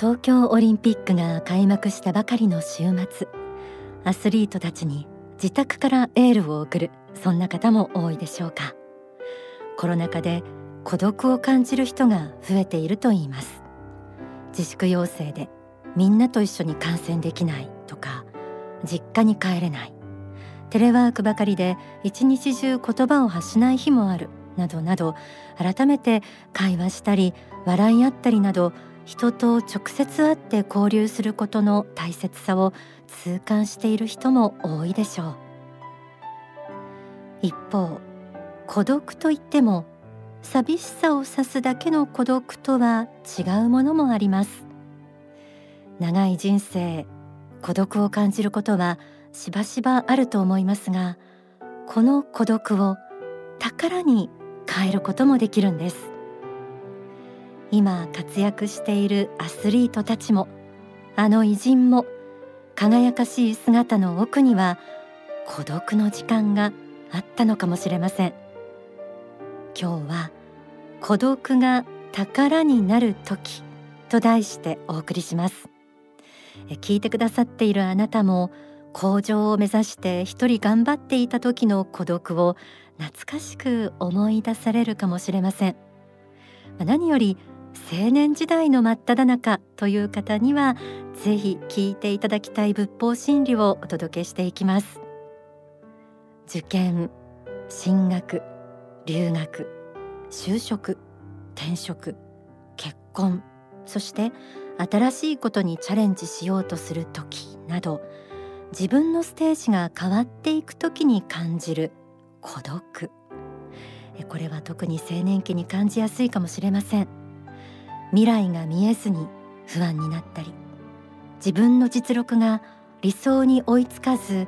東京オリンピックが開幕したばかりの週末アスリートたちに自宅からエールを送るそんな方も多いでしょうか。コロナ禍で孤独を感じる人が増えているといいます。自粛要請でみんなと一緒に観戦できないとか実家に帰れない。テレワークばかりで一日中言葉を発しない日もあるなどなど改めて会話したり笑い合ったりなど人と直接会って交流することの大切さを痛感している人も多いでしょう。一方孤独といっても寂しさを指すだけの孤独とは違うものもあります。長い人生孤独を感じることはしばしばあると思いますがこの孤独を宝に変えることもできるんです。今活躍しているアスリートたちもあの偉人も輝かしい姿の奥には孤独の時間があったのかもしれません。今日は孤独が宝になる時と題してお送りします。聞いてくださっているあなたも向上を目指して一人頑張っていた時の孤独を懐かしく思い出されるかもしれません。何より青年時代の真っ只中という方にはぜひ聞いていただきたい仏法真理をお届けしていきます。受験進学留学就職転職結婚そして新しいことにチャレンジしようとする時など自分のステージが変わっていく時に感じる孤独。これは特に青年期に感じやすいかもしれません。未来が見えずに不安になったり自分の実力が理想に追いつかず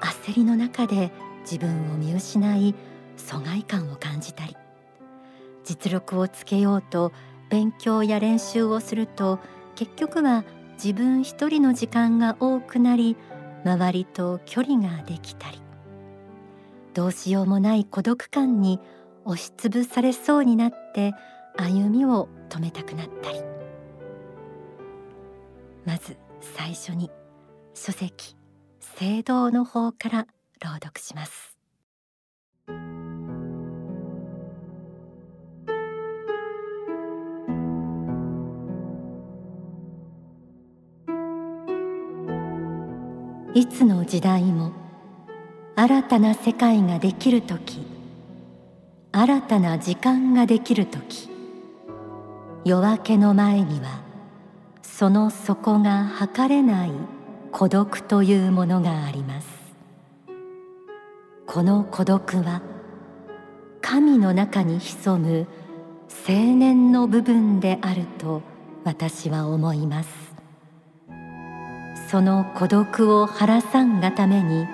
焦りの中で自分を見失い疎外感を感じたり実力をつけようと勉強や練習をすると結局は自分一人の時間が多くなり周りと距離ができたりどうしようもない孤独感に押しつぶされそうになって歩みを止めたくなったり。まず最初に書籍聖堂の方から朗読しますいつの時代も新たな世界ができる時新たな時間ができる時夜明けの前にはその底が測れない孤独というものがあります。この孤独は神の中に潜む青年の部分であると私は思います。その孤独を晴らさんがために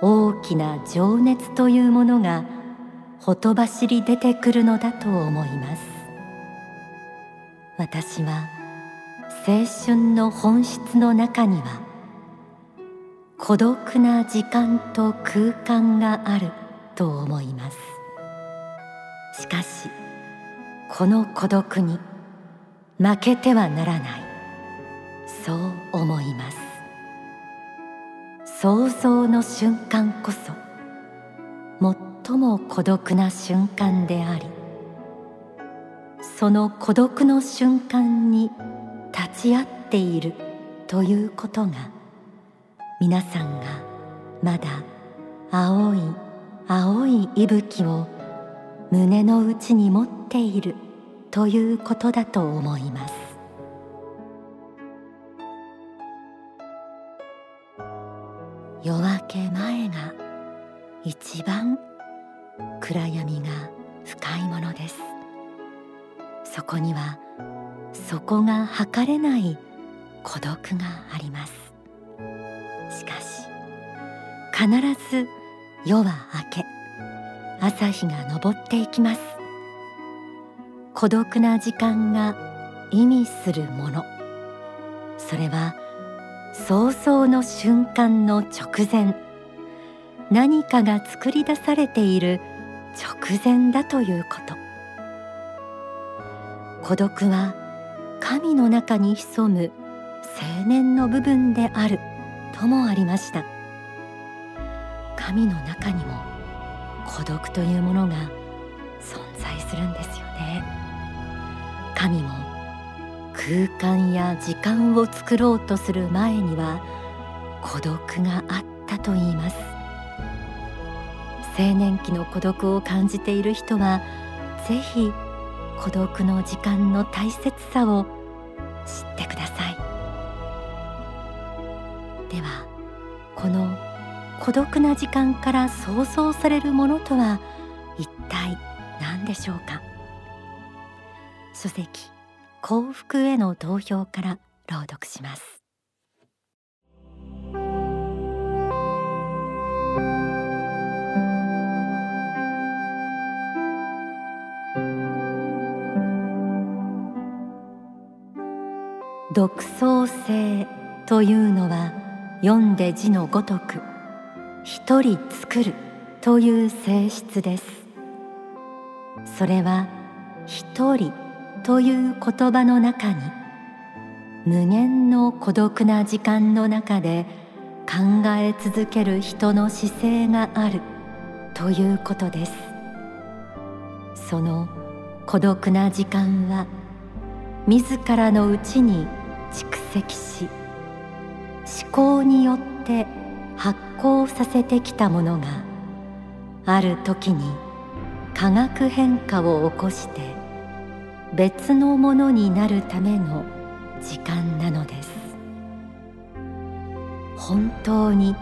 大きな情熱というものがほとばしり出てくるのだと思います。私は青春の本質の中には孤独な時間と空間があると思います。しかしこの孤独に負けてはならない。そう思います。想像の瞬間こそ最も孤独な瞬間でありその孤独の瞬間に立ち会っているということが皆さんがまだ青い青い息吹を胸の内に持っているということだと思います。夜明け前が一番暗闇が深いものです。そこには底が測れない孤独があります。しかし必ず夜は明け朝日が昇っていきます。孤独な時間が意味するもの。それは早々の瞬間の直前何かが作り出されている直前だということ。孤独は神の中に潜む青年の部分であるともありました。神の中にも孤独というものが存在するんですよね。神も空間や時間を作ろうとする前には孤独があったと言います。青年期の孤独を感じている人はぜひ孤独の時間の大切さを知ってください。ではこの孤独な時間から想像されるものとは一体何でしょうか？書籍幸福への投票から朗読します。独創性というのは読んで字のごとく一人作るという性質です。それは一人という言葉の中に無限の孤独な時間の中で考え続ける人の姿勢があるということです。その孤独な時間は自らのうちに蓄積し思考によって発酵させてきたものがある時に化学変化を起こして別のものになるための時間なのです。本当に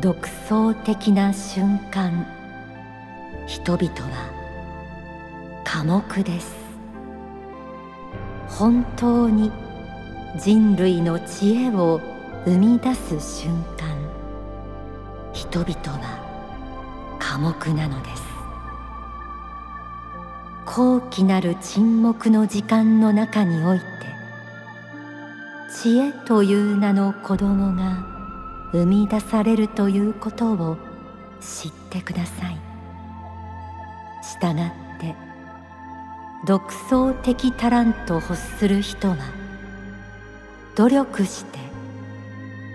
独創的な瞬間。人々は寡黙です。本当に人類の知恵を生み出す瞬間。人々は寡黙なのです。高貴なる沈黙の時間の中において知恵という名の子供が生み出されるということを知ってください。したがって独創的タラント欲する人は努力して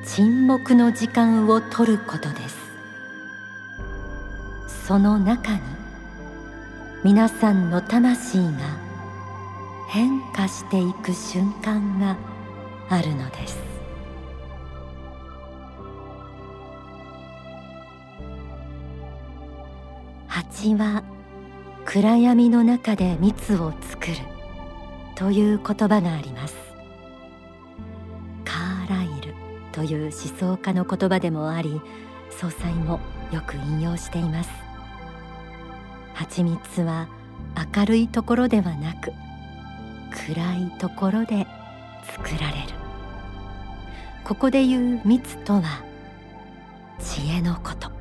沈黙の時間を取ることです。その中に皆さんの魂が変化していく瞬間があるのです。蜂は暗闇の中で蜜を作るという言葉があります。という思想家の言葉でもあり総裁もよく引用しています。蜂蜜は明るいところではなく暗いところで作られる。ここで言う蜜とは知恵のこと。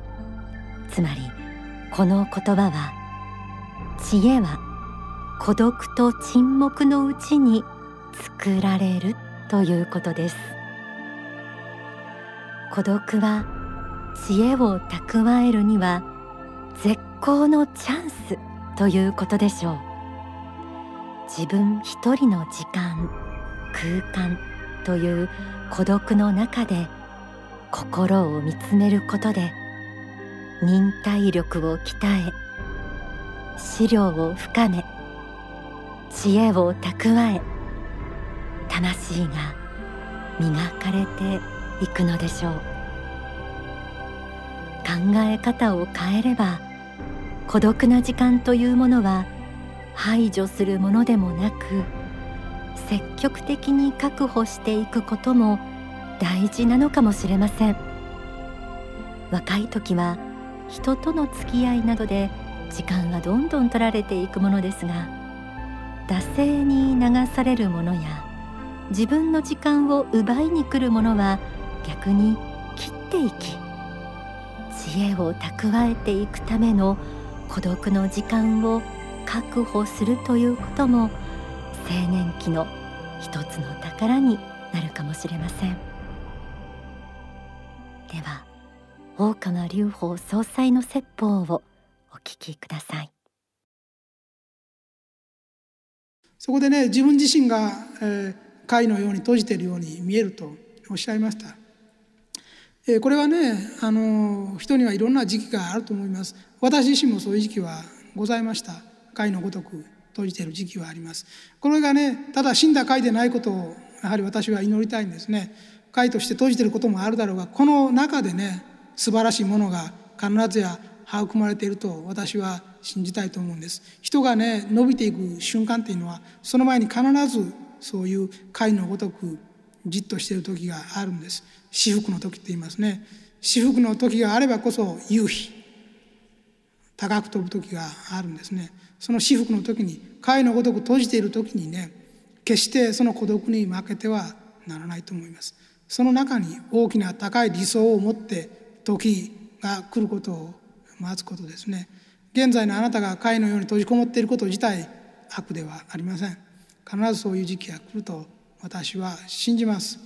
つまりこの言葉は知恵は孤独と沈黙のうちに作られるということです。孤独は知恵を蓄えるには絶好のチャンスということでしょう。自分一人の時間空間という孤独の中で心を見つめることで忍耐力を鍛え資料を深め知恵を蓄え魂が磨かれていくのでしょう。考え方を変えれば孤独な時間というものは排除するものでもなく積極的に確保していくことも大事なのかもしれません。若い時は人との付き合いなどで時間がどんどん取られていくものですが惰性に流されるものや自分の時間を奪いに来るものは逆に切っていき知恵を蓄えていくための孤独の時間を確保するということも青年期の一つの宝になるかもしれません。では大川隆法総裁の説法をお聞きください。そこでね自分自身が、えー、貝のように閉じているように見えるとおっしゃいました、え、これはねあの人にはいろんな時期があると思います。私自身もそういう時期はございました。貝のごとく閉じている時期はあります。これがねただ死んだ貝でないことをやはり私は祈りたいんですね。貝として閉じていることもあるだろうがこの中でね素晴らしいものが必ずや育まれていると私は信じたいと思うんです。人がね伸びていく瞬間っていうのはその前に必ずそういう貝のごとくじっとしている時があるんです。至福の時って言いますね。至福の時があればこそ夕日。高く飛ぶ時があるんですね。その至福の時に貝のごとく閉じている時にね決してその孤独に負けてはならないと思います。その中に大きな高い理想を持って時が来ることを待つことですね。現在のあなたが貝のように閉じこもっていること自体悪ではありません。必ずそういう時期が来ると私は信じます。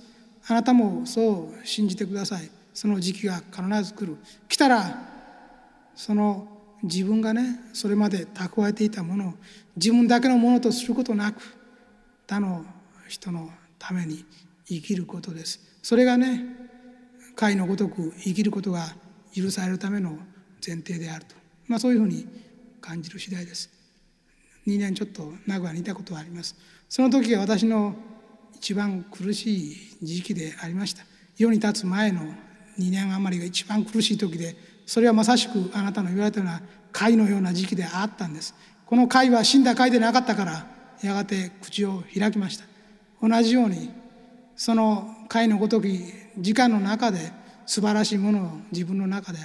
あなたもそう信じてください。その時期が必ず来る。来たらその自分がねそれまで蓄えていたものを自分だけのものとすることなく他の人のために生きることです。それがね貝のごとく生きることが許されるための前提であると、まあ、そういうふうに感じる次第です。2年ちょっと名古屋にいたことはあります。その時が私の一番苦しい時期でありました。世に立つ前の2年余りが一番苦しい時でそれはまさしくあなたの言われたような貝のような時期であったんです。この貝は死んだ貝でなかったからやがて口を開きました。同じようにその貝のごとき時間の中で素晴らしいものを自分の中で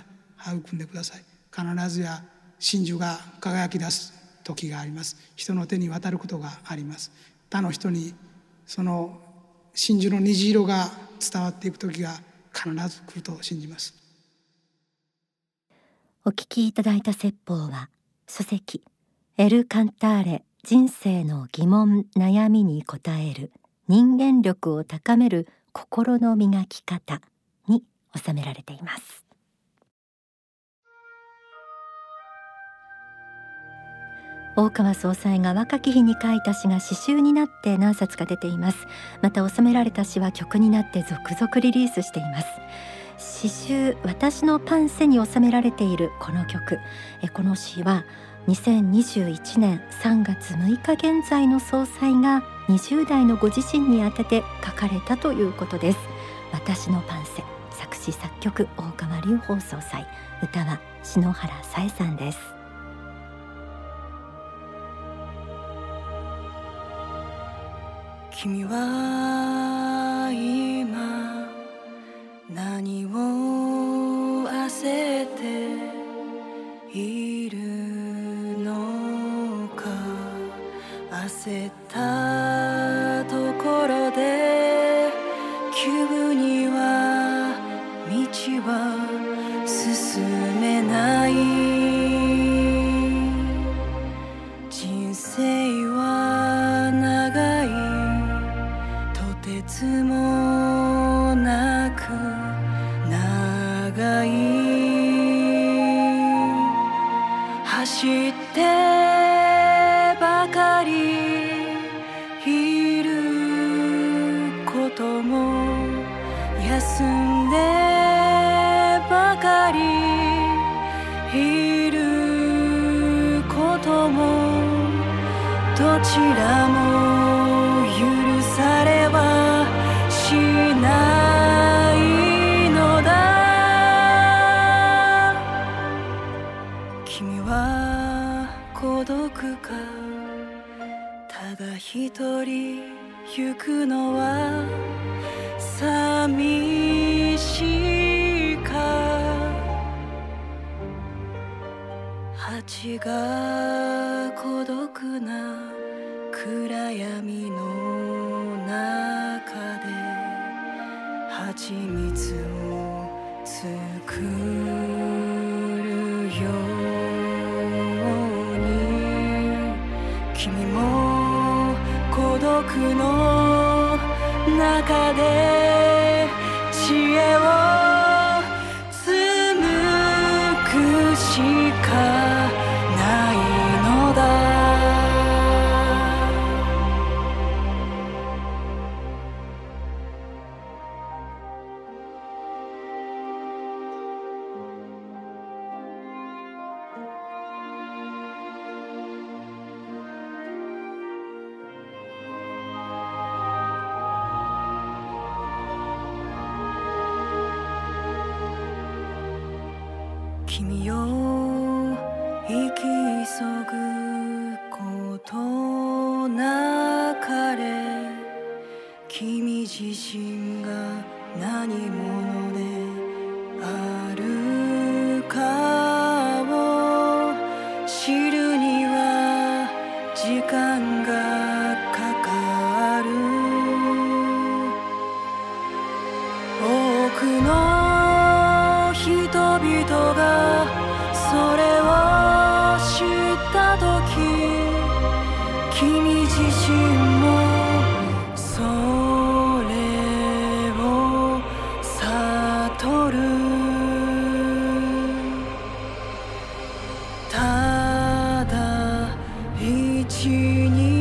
育んでください。必ずや真珠が輝き出す時があります。人の手に渡ることがあります。他の人にその真珠の虹色が伝わっていく時が必ず来ると信じます。お聞きいただいた説法は書籍エル・カンターレ人生の疑問悩みに答える人間力を高める心の磨き方に収められています。大川総裁が若き日に書いた詩が詩集になって何冊か出ています。また収められた詩は曲になって続々リリースしています。詩集私のパンセに収められているこの曲。えこの詩は2021年3月6日現在の総裁が20代のご自身に宛てて書かれたということです。私のパンセ作詞作曲大川隆法総裁。歌は篠原さえさんです。君は今何を焦っているのか焦ったしってばかりいることも休んでばかりいることもどちらも一人行くのは自身が何者で一日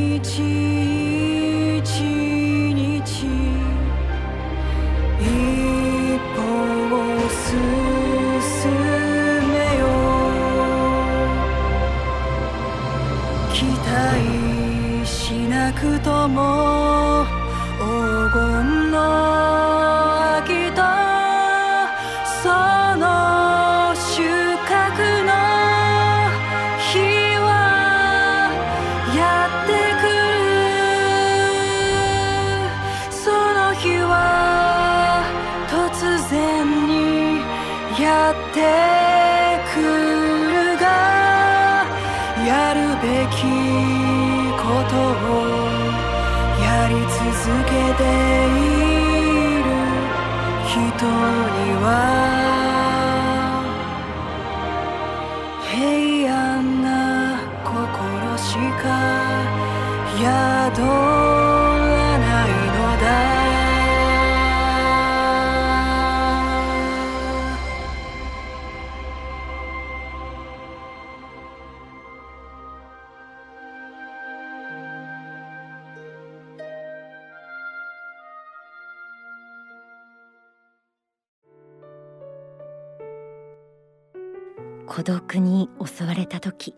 孤独に襲われた時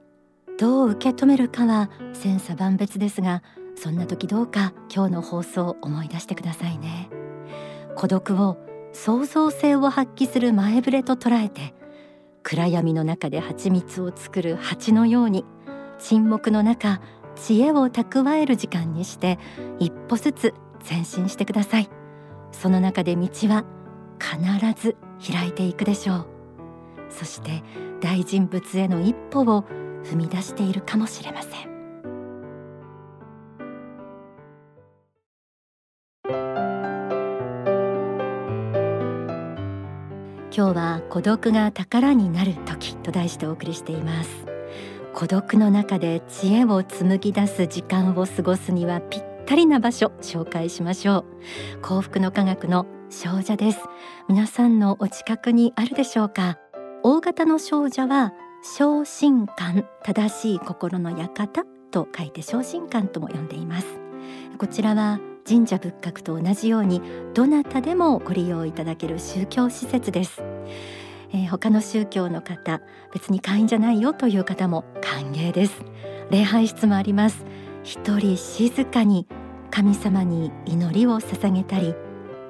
どう受け止めるかは千差万別ですがそんな時どうか今日の放送を思い出してくださいね。孤独を創造性を発揮する前触れと捉えて暗闇の中で蜂蜜を作る蜂のように沈黙の中知恵を蓄える時間にして一歩ずつ前進してください。その中で道は必ず開いていくでしょう。そして大人物への一歩を踏み出しているかもしれません。今日は孤独が宝になる時と題してお送りしています。孤独の中で知恵を紡ぎ出す時間を過ごすにはぴったりな場所紹介しましょう。幸福の科学の少女です。皆さんのお近くにあるでしょうか？大型の少女は昇進館正しい心の館と書いて昇進館とも呼んでいます。こちらは神社仏閣と同じようにどなたでもご利用いただける宗教施設です、えー、他の宗教の方別に会員じゃないよという方も歓迎です。礼拝室もあります。一人静かに神様に祈りを捧げたり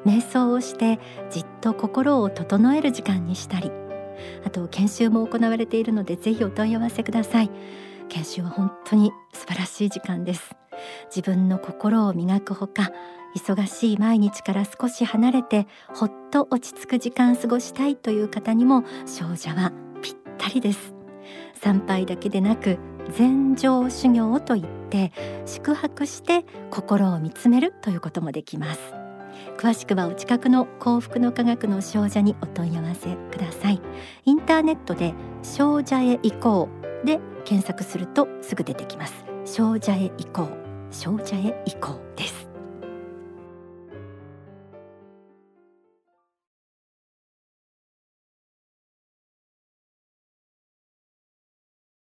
瞑想をしてじっと心を整える時間にしたりあと研修も行われているのでぜひお問い合わせください。研修は本当に素晴らしい時間です。自分の心を磨くほか忙しい毎日から少し離れてほっと落ち着く時間過ごしたいという方にも少女はぴったりです。参拝だけでなく禅定修行といって宿泊して心を見つめるということもできます。詳しくはお近くの幸福の科学の少女にお問い合わせください。インターネットで少女へ行こうで検索するとすぐ出てきます。少女へ行こう。少女へ行こうです。